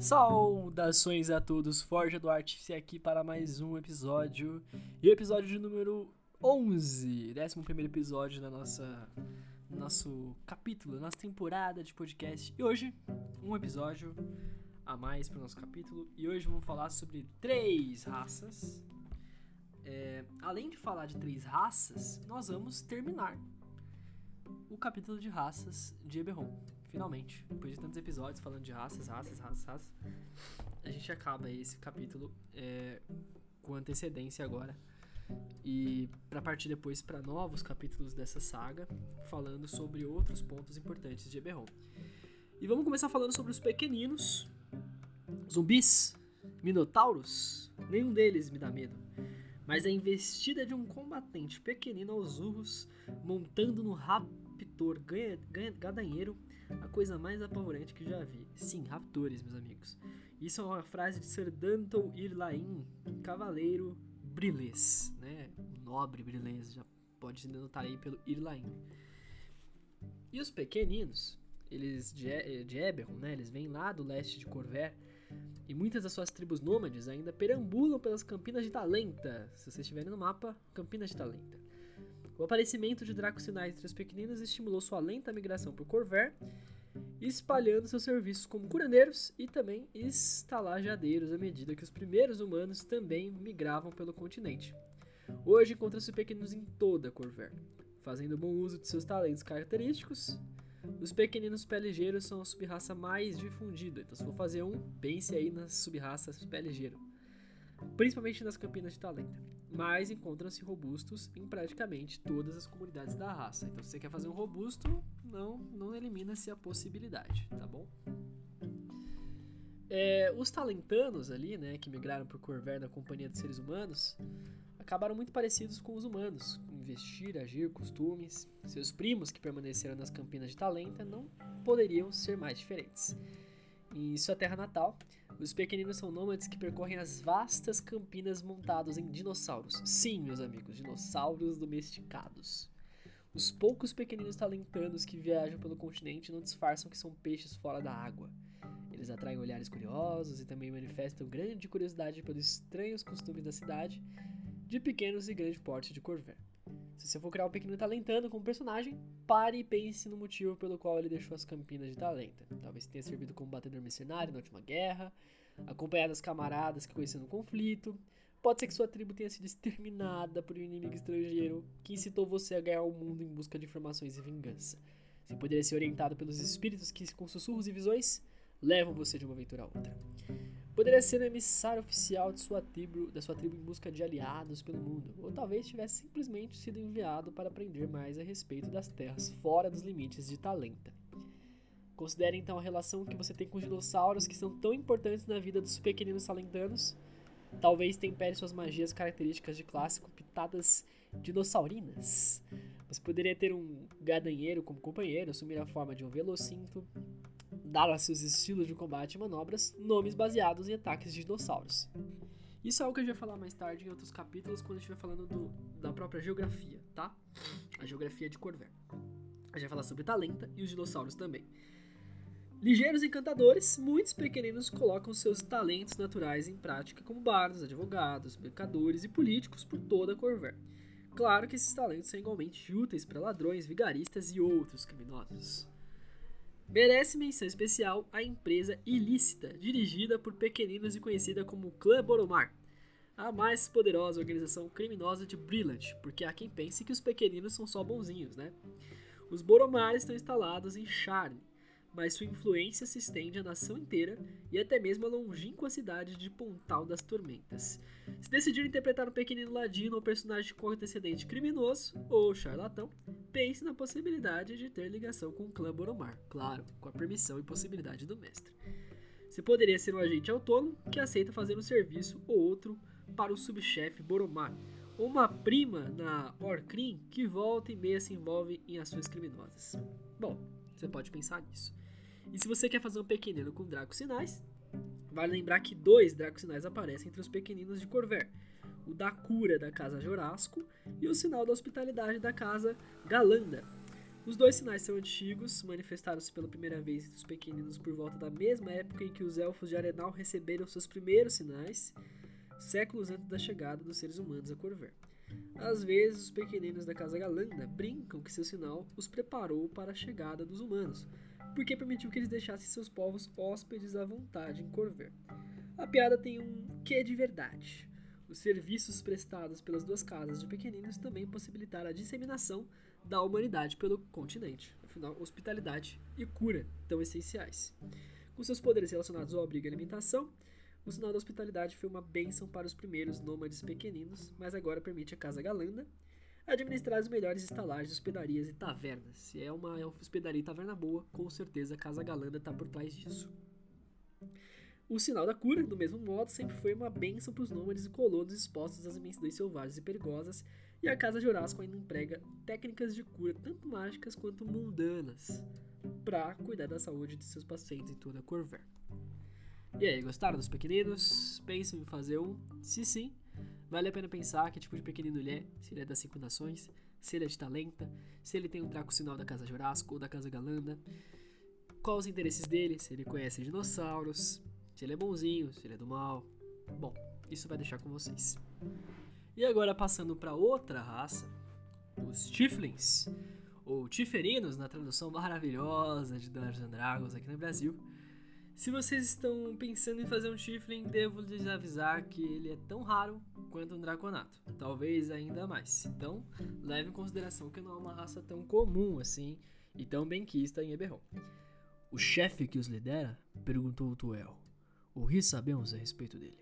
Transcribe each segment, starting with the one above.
Saudações a todos, Forja do Artífice aqui para mais um episódio. E o episódio de número 11, 11 episódio da nossa nosso capítulo, nossa temporada de podcast. E hoje, um episódio a mais para o nosso capítulo. E hoje vamos falar sobre três raças. É, além de falar de três raças, nós vamos terminar o capítulo de raças de Eberron. Finalmente, depois de tantos episódios falando de raças, raças, raças, raças, a gente acaba esse capítulo é, com antecedência agora. E para partir depois para novos capítulos dessa saga, falando sobre outros pontos importantes de Eberron. E vamos começar falando sobre os pequeninos, zumbis, minotauros. Nenhum deles me dá medo. Mas a investida de um combatente pequenino aos urros, montando no raptor ganha, ganha, gadanheiro a coisa mais apavorante que já vi. Sim, raptores, meus amigos. Isso é uma frase de Sir Danton Irlain, cavaleiro brilês, né? Nobre brilês, já pode se denotar aí pelo Irlain. E os pequeninos, eles de, de Eberron, né? Eles vêm lá do leste de Corver e muitas das suas tribos nômades ainda perambulam pelas Campinas de Talenta. Se vocês estiverem no mapa, Campinas de Talenta. O aparecimento de Dracos Sinais entre os pequeninos estimulou sua lenta migração por Corver, espalhando seus serviços como curandeiros e também estalajadeiros à medida que os primeiros humanos também migravam pelo continente. Hoje encontra-se pequeninos em toda Corver, fazendo bom uso de seus talentos característicos. Os pequeninos pé ligeiros são a subraça mais difundida, então se for fazer um, pense aí nas subraças pé ligeiro principalmente nas Campinas de Talenta. Mas encontram-se robustos em praticamente todas as comunidades da raça. Então, se você quer fazer um robusto, não, não elimina-se a possibilidade, tá bom? É, os talentanos ali, né, que migraram por Corver na companhia dos seres humanos, acabaram muito parecidos com os humanos, investir, agir, costumes. Seus primos que permaneceram nas Campinas de Talenta não poderiam ser mais diferentes. Em sua terra natal, os pequeninos são nômades que percorrem as vastas campinas montados em dinossauros. Sim, meus amigos, dinossauros domesticados. Os poucos pequeninos talentanos que viajam pelo continente não disfarçam que são peixes fora da água. Eles atraem olhares curiosos e também manifestam grande curiosidade pelos estranhos costumes da cidade, de pequenos e grande porte de Corver. Se você for criar um pequeno talentando como personagem, pare e pense no motivo pelo qual ele deixou as Campinas de Talenta. Talvez tenha servido como batedor mercenário na última guerra, acompanhado das camaradas que conheceu no conflito. Pode ser que sua tribo tenha sido exterminada por um inimigo estrangeiro que incitou você a ganhar o mundo em busca de informações e vingança. Você poderia ser orientado pelos espíritos que, com sussurros e visões, levam você de uma aventura a outra. Poderia ser o emissário oficial de sua tribo, da sua tribo em busca de aliados pelo mundo, ou talvez tivesse simplesmente sido enviado para aprender mais a respeito das terras fora dos limites de Talenta. Considere então a relação que você tem com os dinossauros que são tão importantes na vida dos pequeninos talentanos. Talvez tempere suas magias características de classe com pitadas dinossaurinas. Você poderia ter um gadanheiro como companheiro, assumir a forma de um velocinto, dar a seus estilos de combate e manobras nomes baseados em ataques de dinossauros. Isso é algo que a gente vai falar mais tarde em outros capítulos, quando a gente estiver falando do, da própria geografia, tá? A geografia de Corver. A gente vai falar sobre Talenta e os dinossauros também. Ligeiros encantadores, muitos pequeninos colocam seus talentos naturais em prática como bardos, advogados, mercadores e políticos por toda Corver. Claro que esses talentos são igualmente úteis para ladrões, vigaristas e outros criminosos. Merece menção especial a empresa ilícita, dirigida por pequeninos e conhecida como Clã Boromar, a mais poderosa organização criminosa de Brilliant, porque há quem pense que os pequeninos são só bonzinhos, né? Os Boromar estão instalados em Charne, mas sua influência se estende à nação inteira e até mesmo à longínqua cidade de Pontal das Tormentas. Se decidir interpretar um pequenino ladino ou personagem com antecedente criminoso ou charlatão, pense na possibilidade de ter ligação com o clã Boromar, claro, com a permissão e possibilidade do mestre. Você poderia ser um agente autônomo que aceita fazer um serviço ou outro para o subchefe Boromar, ou uma prima na Orcrim que volta e meia se envolve em ações criminosas. Bom, você pode pensar nisso. E se você quer fazer um pequenino com Draco Sinais, vale lembrar que dois Draco Sinais aparecem entre os pequeninos de Corver. O da cura da casa Jorasco e o sinal da hospitalidade da casa Galanda. Os dois sinais são antigos, manifestaram-se pela primeira vez entre os pequeninos por volta da mesma época em que os elfos de Arenal receberam seus primeiros sinais, séculos antes da chegada dos seres humanos a Corver. Às vezes, os pequeninos da Casa Galanda brincam que seu sinal os preparou para a chegada dos humanos, porque permitiu que eles deixassem seus povos hóspedes à vontade em Corver. A piada tem um quê de verdade. Os serviços prestados pelas duas casas de pequeninos também possibilitaram a disseminação da humanidade pelo continente. Afinal, hospitalidade e cura tão essenciais. Com seus poderes relacionados ao abrigo e alimentação, o sinal da hospitalidade foi uma bênção para os primeiros nômades pequeninos, mas agora permite a Casa Galanda administrar as melhores estalagens, hospedarias e tavernas. Se é uma hospedaria e taverna boa, com certeza a Casa Galanda está por trás disso. O sinal da cura, do mesmo modo, sempre foi uma bênção para os nômades e colonos expostos às imensidões selvagens e perigosas, e a Casa Jurássico ainda emprega técnicas de cura, tanto mágicas quanto mundanas, para cuidar da saúde de seus pacientes em toda a Corver. E aí, gostaram dos pequeninos? Pensam em fazer um? Se sim, vale a pena pensar que tipo de pequenino ele é, se ele é das cinco nações, se ele é de talenta, se ele tem um traco sinal da Casa Jurássico ou da Casa Galanda, quais os interesses dele, se ele conhece dinossauros, se ele é bonzinho, se ele é do mal. Bom, isso vai deixar com vocês. E agora passando para outra raça, os Tiflins, ou Tiferinos na tradução maravilhosa de Dungeons Dragons aqui no Brasil. Se vocês estão pensando em fazer um Tiflin, devo lhes avisar que ele é tão raro quanto um Draconato, talvez ainda mais. Então, leve em consideração que não é uma raça tão comum assim e tão benquista em Eberron. O chefe que os lidera perguntou Tuel. O que sabemos a respeito dele?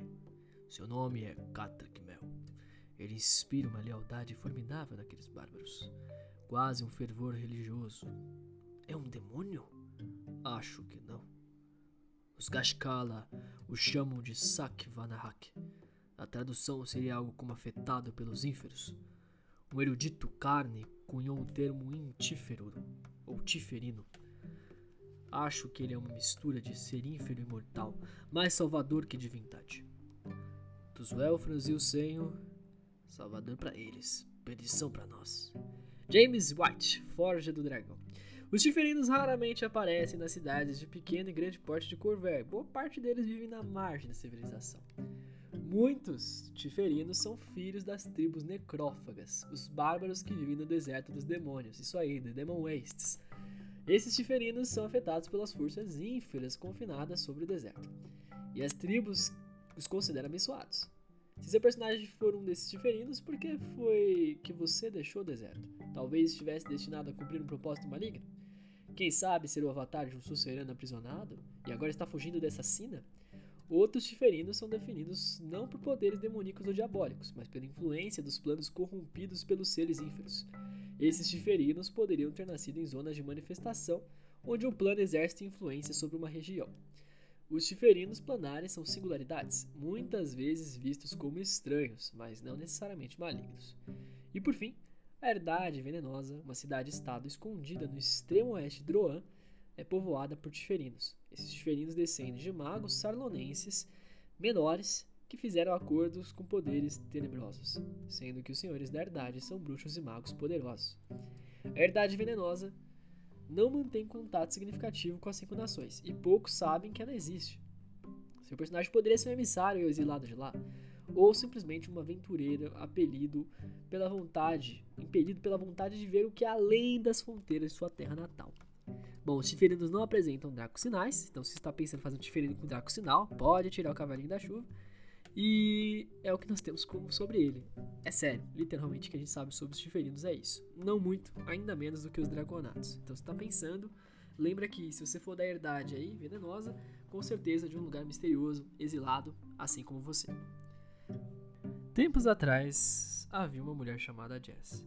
Seu nome é Katrak Mel. Ele inspira uma lealdade formidável naqueles bárbaros, quase um fervor religioso. É um demônio? Acho que não. Os Gashkala o chamam de Sakvanahak. A tradução seria algo como afetado pelos ínferos. Um erudito carne cunhou o termo intífero, ou tiferino. Acho que ele é uma mistura de ser ínfero e mortal, mais salvador que divindade. Dos Welfrans e o Senho, salvador para eles, perdição para nós. James White, Forja do Dragão. Os tiferinos raramente aparecem nas cidades de pequeno e grande porte de Corver. Boa parte deles vivem na margem da civilização. Muitos tiferinos são filhos das tribos necrófagas, os bárbaros que vivem no deserto dos demônios. Isso aí, The Demon Wastes. Esses tiferinos são afetados pelas forças ínferas confinadas sobre o deserto. E as tribos os consideram abençoados. Se seu personagem for um desses tiferinos, por que foi que você deixou o deserto? Talvez estivesse destinado a cumprir um propósito maligno? Quem sabe ser o avatar de um sucerano aprisionado e agora está fugindo dessa sina? Outros tiferinos são definidos não por poderes demoníacos ou diabólicos, mas pela influência dos planos corrompidos pelos seres ínferos. Esses tiferinos poderiam ter nascido em zonas de manifestação, onde um plano exerce influência sobre uma região. Os tiferinos planares são singularidades, muitas vezes vistos como estranhos, mas não necessariamente malignos. E por fim, a Herdade Venenosa, uma cidade-estado escondida no extremo oeste de Droan, é povoada por tiferinos. Esses tiferinos descendem de magos sarlonenses menores que fizeram acordos com poderes tenebrosos, sendo que os senhores da Herdade são bruxos e magos poderosos. A Herdade Venenosa não mantém contato significativo com as cinco nações, e poucos sabem que ela existe. Seu personagem poderia ser um emissário exilado de lá, ou simplesmente um aventureiro apelido pela vontade, impelido pela vontade de ver o que é além das fronteiras de sua terra natal. Bom, os tiferinos não apresentam Draco Sinais, então se está pensando em fazer um tiferino com Draco Sinal, pode tirar o cavalinho da chuva. E é o que nós temos sobre ele. É sério, literalmente o que a gente sabe sobre os tiferinos é isso. Não muito, ainda menos do que os dragonatos. Então você está pensando, lembra que se você for da herdade aí, venenosa, com certeza de um lugar misterioso, exilado, assim como você. Tempos atrás, havia uma mulher chamada Jess.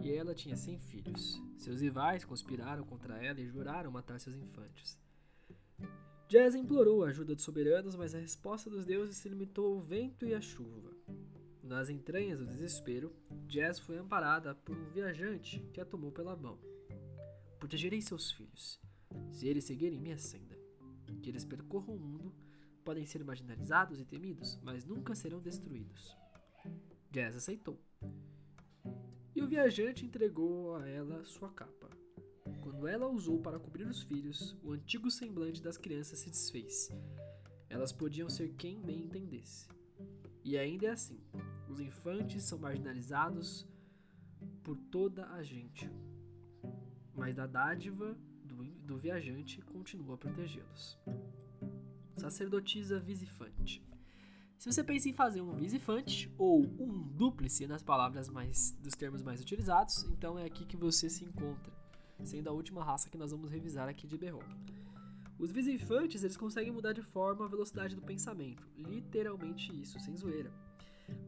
E ela tinha 100 filhos. Seus rivais conspiraram contra ela e juraram matar seus infantes. Jazz implorou a ajuda dos soberanos, mas a resposta dos deuses se limitou ao vento e à chuva. Nas entranhas do desespero, Jazz foi amparada por um viajante que a tomou pela mão. Protegerei seus filhos, se eles seguirem minha senda. Que eles percorram o mundo, podem ser marginalizados e temidos, mas nunca serão destruídos. Jazz aceitou. E o viajante entregou a ela sua capa. Quando ela usou para cobrir os filhos, o antigo semblante das crianças se desfez. Elas podiam ser quem bem entendesse. E ainda é assim: os infantes são marginalizados por toda a gente, mas da dádiva do, do viajante continua a protegê-los. Sacerdotisa visifante. Se você pensa em fazer um visifante ou um dúplice nas palavras mais dos termos mais utilizados, então é aqui que você se encontra, sendo a última raça que nós vamos revisar aqui de Berron. Os visifantes, eles conseguem mudar de forma a velocidade do pensamento, literalmente isso, sem zoeira.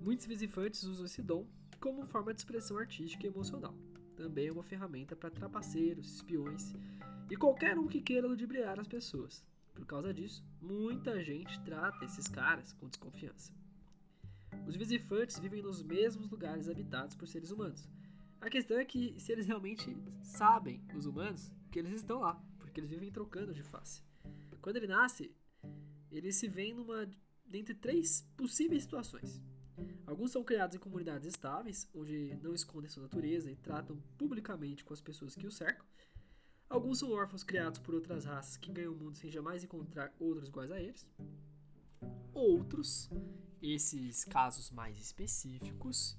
Muitos visifantes usam esse dom como forma de expressão artística e emocional. Também é uma ferramenta para trapaceiros, espiões e qualquer um que queira ludibriar as pessoas. Por causa disso, muita gente trata esses caras com desconfiança. Os visifantes vivem nos mesmos lugares habitados por seres humanos. A questão é que se eles realmente sabem, os humanos, que eles estão lá, porque eles vivem trocando de face. Quando ele nasce, ele se vê numa dentre três possíveis situações. Alguns são criados em comunidades estáveis, onde não escondem sua natureza e tratam publicamente com as pessoas que o cercam. Alguns são órfãos criados por outras raças que ganham o mundo sem jamais encontrar outros iguais a eles. Outros, esses casos mais específicos,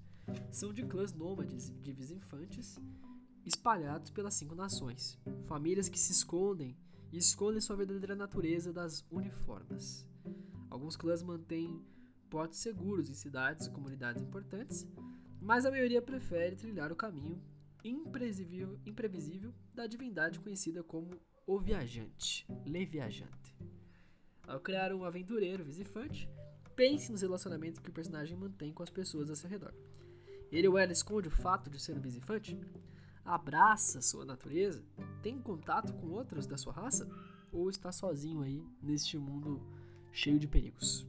são de clãs nômades de vizinfantes espalhados pelas cinco nações. Famílias que se escondem e escondem sua verdadeira natureza das uniformes. Alguns clãs mantêm portos seguros em cidades e comunidades importantes, mas a maioria prefere trilhar o caminho imprevisível, imprevisível da divindade conhecida como o Viajante, Le Viajante. Ao criar um aventureiro visifante, pense nos relacionamentos que o personagem mantém com as pessoas ao seu redor. Ele ou ela esconde o fato de ser um visifante? Abraça sua natureza? Tem contato com outros da sua raça? Ou está sozinho aí neste mundo cheio de perigos?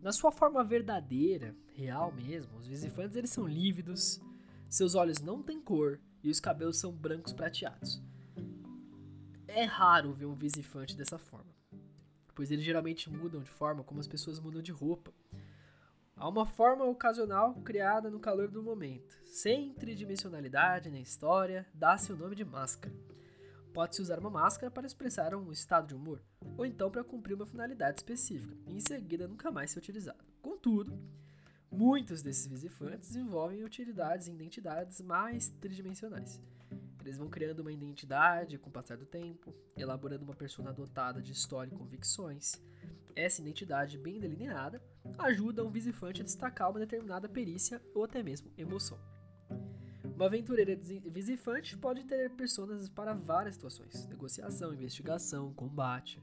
Na sua forma verdadeira, real mesmo, os visifantes eles são lívidos, seus olhos não têm cor e os cabelos são brancos prateados. É raro ver um visifante dessa forma, pois eles geralmente mudam de forma como as pessoas mudam de roupa. Há uma forma ocasional criada no calor do momento, sem tridimensionalidade na história, dá-se o nome de máscara. Pode-se usar uma máscara para expressar um estado de humor, ou então para cumprir uma finalidade específica, e em seguida nunca mais ser utilizado. Contudo, Muitos desses visifantes envolvem utilidades e identidades mais tridimensionais. Eles vão criando uma identidade com o passar do tempo, elaborando uma persona dotada de história e convicções. Essa identidade bem delineada ajuda um visifante a destacar uma determinada perícia ou até mesmo emoção. Uma aventureira visifante pode ter personas para várias situações: negociação, investigação, combate.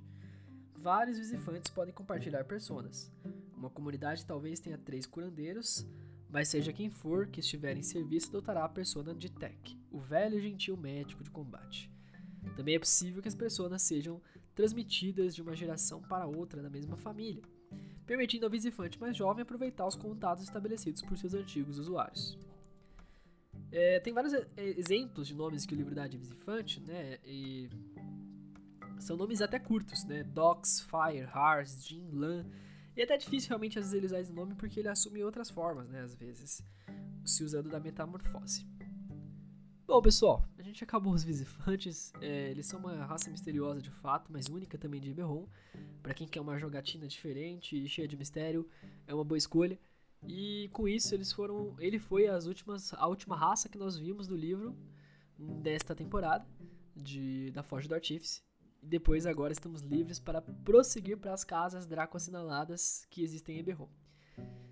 Vários visifantes podem compartilhar personas. Uma comunidade talvez tenha três curandeiros, mas seja quem for que estiver em serviço dotará a persona de Tech, o velho e gentil médico de combate. Também é possível que as personas sejam transmitidas de uma geração para outra da mesma família, permitindo ao visifante mais jovem aproveitar os contatos estabelecidos por seus antigos usuários. É, tem vários exemplos de nomes que o livro dá de visifante, né? E são nomes até curtos, né? Dox, Fire, Hars, Jin, Lan e é até difícil realmente às vezes ele usar esse nome porque ele assume outras formas, né? Às vezes, se usando da metamorfose. Bom, pessoal, a gente acabou os visifantes. É, eles são uma raça misteriosa de fato, mas única também de Eberron. Para quem quer uma jogatina diferente e cheia de mistério, é uma boa escolha. E com isso eles foram, ele foi as últimas, a última raça que nós vimos no livro desta temporada de da Forja do Artífice. E depois agora estamos livres para prosseguir para as casas Draco assinaladas que existem em Eberron.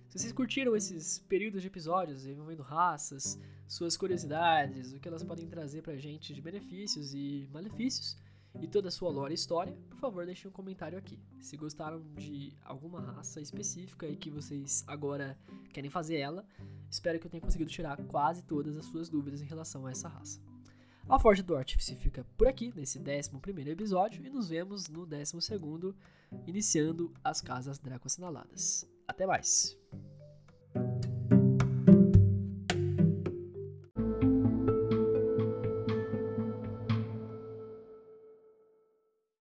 Se vocês curtiram esses períodos de episódios envolvendo raças, suas curiosidades, o que elas podem trazer pra gente de benefícios e malefícios, e toda a sua lore e história, por favor deixem um comentário aqui. Se gostaram de alguma raça específica e que vocês agora querem fazer ela, espero que eu tenha conseguido tirar quase todas as suas dúvidas em relação a essa raça. A Forja do Artífice fica por aqui, nesse 11 episódio, e nos vemos no 12, iniciando as Casas Draco Assinaladas. Até mais!